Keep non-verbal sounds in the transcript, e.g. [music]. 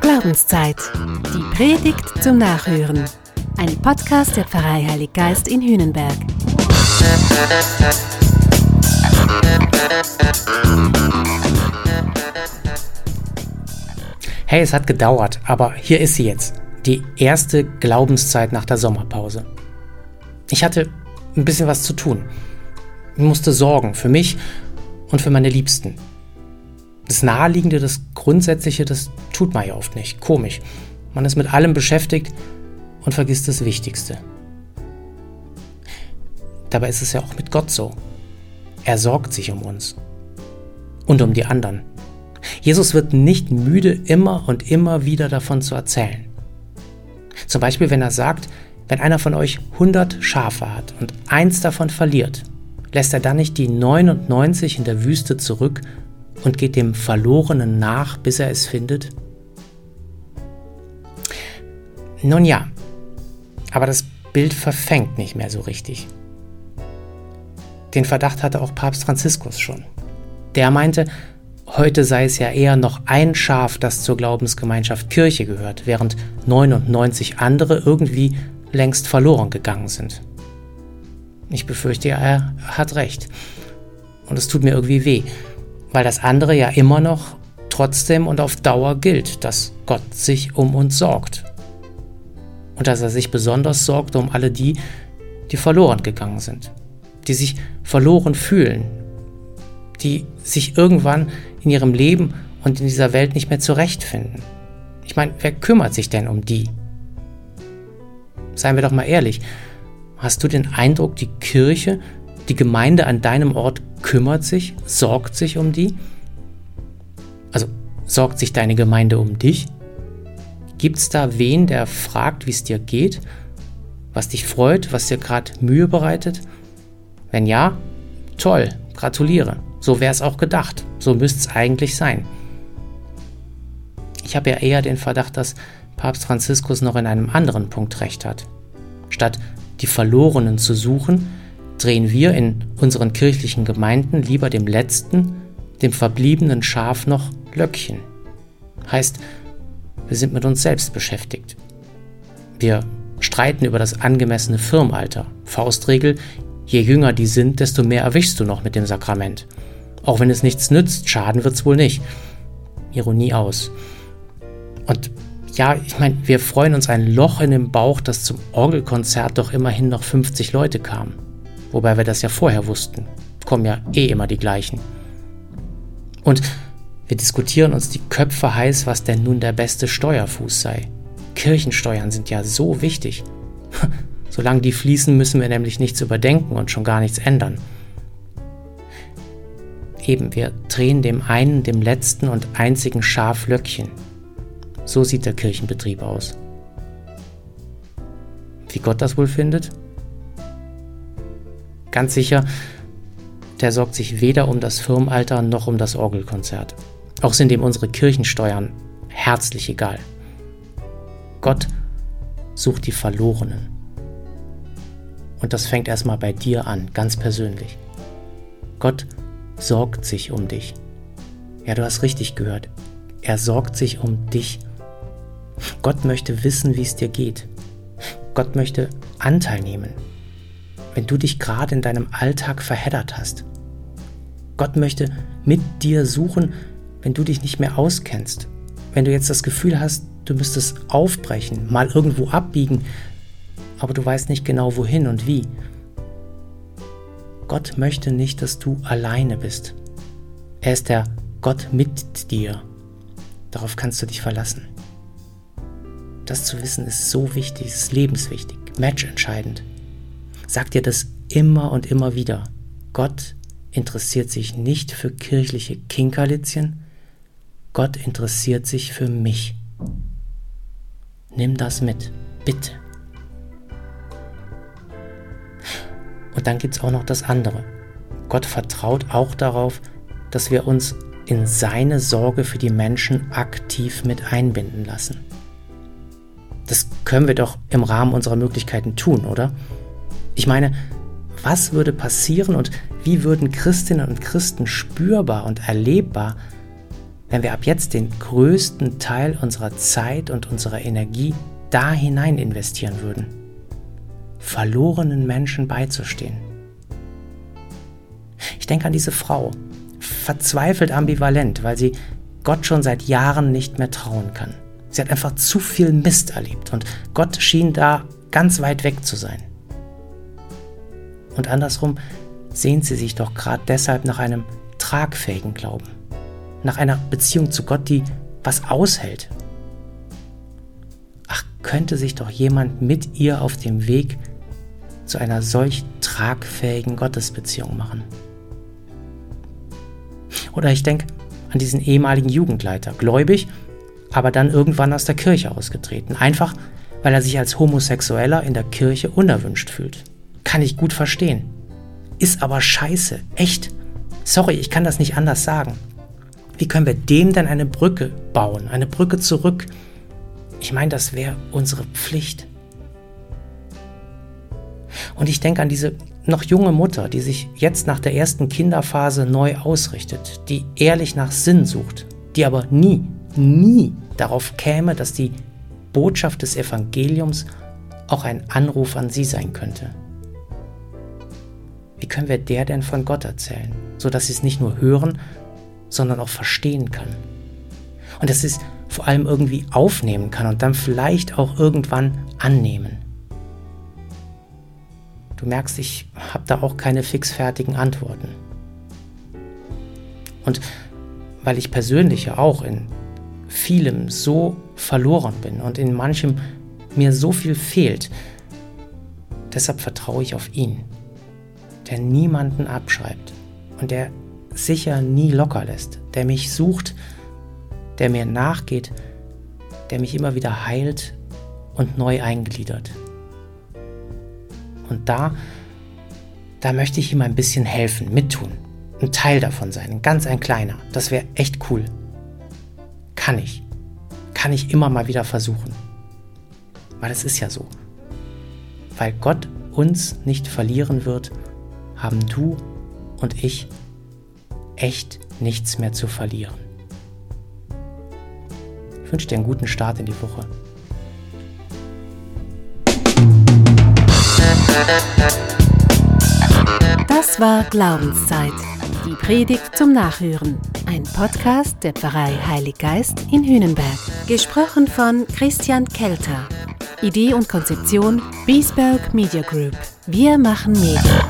Glaubenszeit. Die Predigt zum Nachhören. Ein Podcast der Pfarrei Heilig Geist in Hühnenberg. Hey, es hat gedauert, aber hier ist sie jetzt. Die erste Glaubenszeit nach der Sommerpause. Ich hatte ein bisschen was zu tun. Ich musste sorgen für mich und für meine Liebsten. Das Naheliegende, das Grundsätzliche, das tut man ja oft nicht. Komisch. Man ist mit allem beschäftigt und vergisst das Wichtigste. Dabei ist es ja auch mit Gott so. Er sorgt sich um uns und um die anderen. Jesus wird nicht müde, immer und immer wieder davon zu erzählen. Zum Beispiel, wenn er sagt, wenn einer von euch 100 Schafe hat und eins davon verliert, lässt er dann nicht die 99 in der Wüste zurück und geht dem Verlorenen nach, bis er es findet? Nun ja, aber das Bild verfängt nicht mehr so richtig. Den Verdacht hatte auch Papst Franziskus schon. Der meinte, heute sei es ja eher noch ein Schaf, das zur Glaubensgemeinschaft Kirche gehört, während 99 andere irgendwie längst verloren gegangen sind. Ich befürchte, er hat recht. Und es tut mir irgendwie weh, weil das andere ja immer noch trotzdem und auf Dauer gilt, dass Gott sich um uns sorgt. Und dass er sich besonders sorgt um alle die, die verloren gegangen sind, die sich verloren fühlen, die sich irgendwann in ihrem Leben und in dieser Welt nicht mehr zurechtfinden. Ich meine, wer kümmert sich denn um die? Seien wir doch mal ehrlich, Hast du den Eindruck, die Kirche, die Gemeinde an deinem Ort kümmert sich, sorgt sich um die? Also sorgt sich deine Gemeinde um dich? Gibt es da wen, der fragt, wie es dir geht? Was dich freut, was dir gerade Mühe bereitet? Wenn ja, toll, gratuliere. So wäre es auch gedacht. So müsste es eigentlich sein. Ich habe ja eher den Verdacht, dass Papst Franziskus noch in einem anderen Punkt recht hat. Statt die Verlorenen zu suchen, drehen wir in unseren kirchlichen Gemeinden lieber dem letzten, dem verbliebenen Schaf noch Löckchen. Heißt, wir sind mit uns selbst beschäftigt. Wir streiten über das angemessene Firmalter. Faustregel, je jünger die sind, desto mehr erwischst du noch mit dem Sakrament. Auch wenn es nichts nützt, schaden wird's wohl nicht. Ironie aus. Und ja, ich meine, wir freuen uns ein Loch in dem Bauch, dass zum Orgelkonzert doch immerhin noch 50 Leute kamen. Wobei wir das ja vorher wussten. Kommen ja eh immer die gleichen. Und wir diskutieren uns die Köpfe heiß, was denn nun der beste Steuerfuß sei. Kirchensteuern sind ja so wichtig. [laughs] Solange die fließen, müssen wir nämlich nichts überdenken und schon gar nichts ändern. Eben, wir drehen dem einen, dem letzten und einzigen Schaflöckchen. So sieht der Kirchenbetrieb aus. Wie Gott das wohl findet? Ganz sicher, der sorgt sich weder um das Firmenalter noch um das Orgelkonzert. Auch sind ihm unsere Kirchensteuern herzlich egal. Gott sucht die Verlorenen. Und das fängt erstmal bei dir an, ganz persönlich. Gott sorgt sich um dich. Ja, du hast richtig gehört. Er sorgt sich um dich Gott möchte wissen, wie es dir geht. Gott möchte Anteil nehmen, wenn du dich gerade in deinem Alltag verheddert hast. Gott möchte mit dir suchen, wenn du dich nicht mehr auskennst. Wenn du jetzt das Gefühl hast, du müsstest aufbrechen, mal irgendwo abbiegen, aber du weißt nicht genau wohin und wie. Gott möchte nicht, dass du alleine bist. Er ist der Gott mit dir. Darauf kannst du dich verlassen. Das zu wissen ist so wichtig, ist lebenswichtig, matchentscheidend. Sag dir das immer und immer wieder. Gott interessiert sich nicht für kirchliche Kinkerlitzchen, Gott interessiert sich für mich. Nimm das mit, bitte. Und dann gibt es auch noch das andere. Gott vertraut auch darauf, dass wir uns in seine Sorge für die Menschen aktiv mit einbinden lassen. Das können wir doch im Rahmen unserer Möglichkeiten tun, oder? Ich meine, was würde passieren und wie würden Christinnen und Christen spürbar und erlebbar, wenn wir ab jetzt den größten Teil unserer Zeit und unserer Energie da hinein investieren würden, verlorenen Menschen beizustehen. Ich denke an diese Frau, verzweifelt ambivalent, weil sie Gott schon seit Jahren nicht mehr trauen kann. Sie hat einfach zu viel Mist erlebt und Gott schien da ganz weit weg zu sein. Und andersrum sehnt sie sich doch gerade deshalb nach einem tragfähigen Glauben, nach einer Beziehung zu Gott, die was aushält. Ach, könnte sich doch jemand mit ihr auf dem Weg zu einer solch tragfähigen Gottesbeziehung machen. Oder ich denke an diesen ehemaligen Jugendleiter, gläubig, aber dann irgendwann aus der Kirche ausgetreten, einfach weil er sich als Homosexueller in der Kirche unerwünscht fühlt. Kann ich gut verstehen. Ist aber scheiße, echt. Sorry, ich kann das nicht anders sagen. Wie können wir dem denn eine Brücke bauen, eine Brücke zurück? Ich meine, das wäre unsere Pflicht. Und ich denke an diese noch junge Mutter, die sich jetzt nach der ersten Kinderphase neu ausrichtet, die ehrlich nach Sinn sucht, die aber nie, nie darauf käme, dass die Botschaft des Evangeliums auch ein Anruf an sie sein könnte. Wie können wir der denn von Gott erzählen, sodass sie es nicht nur hören, sondern auch verstehen kann? Und dass sie es vor allem irgendwie aufnehmen kann und dann vielleicht auch irgendwann annehmen. Du merkst, ich habe da auch keine fixfertigen Antworten. Und weil ich persönlich ja auch in vielem so verloren bin und in manchem mir so viel fehlt, deshalb vertraue ich auf ihn, der niemanden abschreibt und der sicher nie locker lässt, der mich sucht, der mir nachgeht, der mich immer wieder heilt und neu eingliedert. Und da, da möchte ich ihm ein bisschen helfen, mittun. Ein Teil davon sein, ein ganz ein kleiner. Das wäre echt cool. Kann ich. Kann ich immer mal wieder versuchen. Weil es ist ja so. Weil Gott uns nicht verlieren wird, haben du und ich echt nichts mehr zu verlieren. Ich wünsche dir einen guten Start in die Woche. Das war Glaubenszeit. Die Predigt zum Nachhören. Ein Podcast der Pfarrei Heilig Geist in Hühnenberg. Gesprochen von Christian Kelter. Idee und Konzeption Biesberg Media Group. Wir machen Medien.